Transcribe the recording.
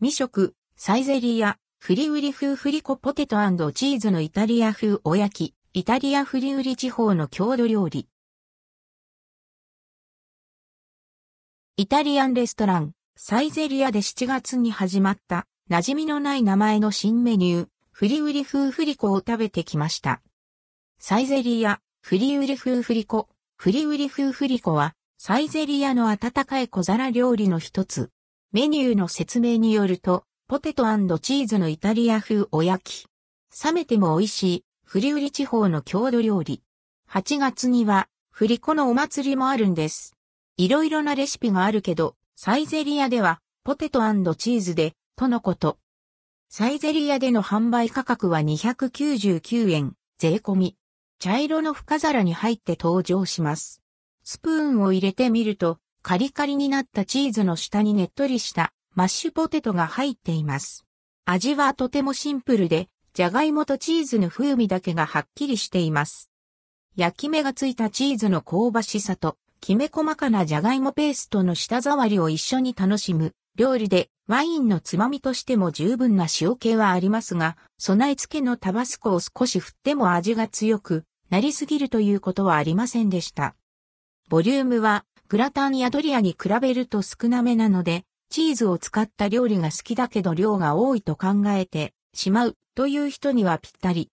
未食、サイゼリア、フリウリ風フリコポテトチーズのイタリア風お焼き、イタリアフリウリ地方の郷土料理。イタリアンレストラン、サイゼリアで7月に始まった馴染みのない名前の新メニュー、フリウリ風フリコを食べてきました。サイゼリア、フリウリ風フリコ、フリウリ風フリコは、サイゼリアの温かい小皿料理の一つ。メニューの説明によると、ポテトチーズのイタリア風お焼き。冷めても美味しい、フリウリ地方の郷土料理。8月には、フリコのお祭りもあるんです。いろいろなレシピがあるけど、サイゼリアでは、ポテトチーズで、とのこと。サイゼリアでの販売価格は299円、税込み。茶色の深皿に入って登場します。スプーンを入れてみると、カリカリになったチーズの下にねっとりしたマッシュポテトが入っています。味はとてもシンプルで、じゃがいもとチーズの風味だけがはっきりしています。焼き目がついたチーズの香ばしさと、きめ細かなじゃがいもペーストの舌触りを一緒に楽しむ料理でワインのつまみとしても十分な塩気はありますが、備え付けのタバスコを少し振っても味が強くなりすぎるということはありませんでした。ボリュームはグラタンやドリアに比べると少なめなので、チーズを使った料理が好きだけど量が多いと考えてしまうという人にはぴったり。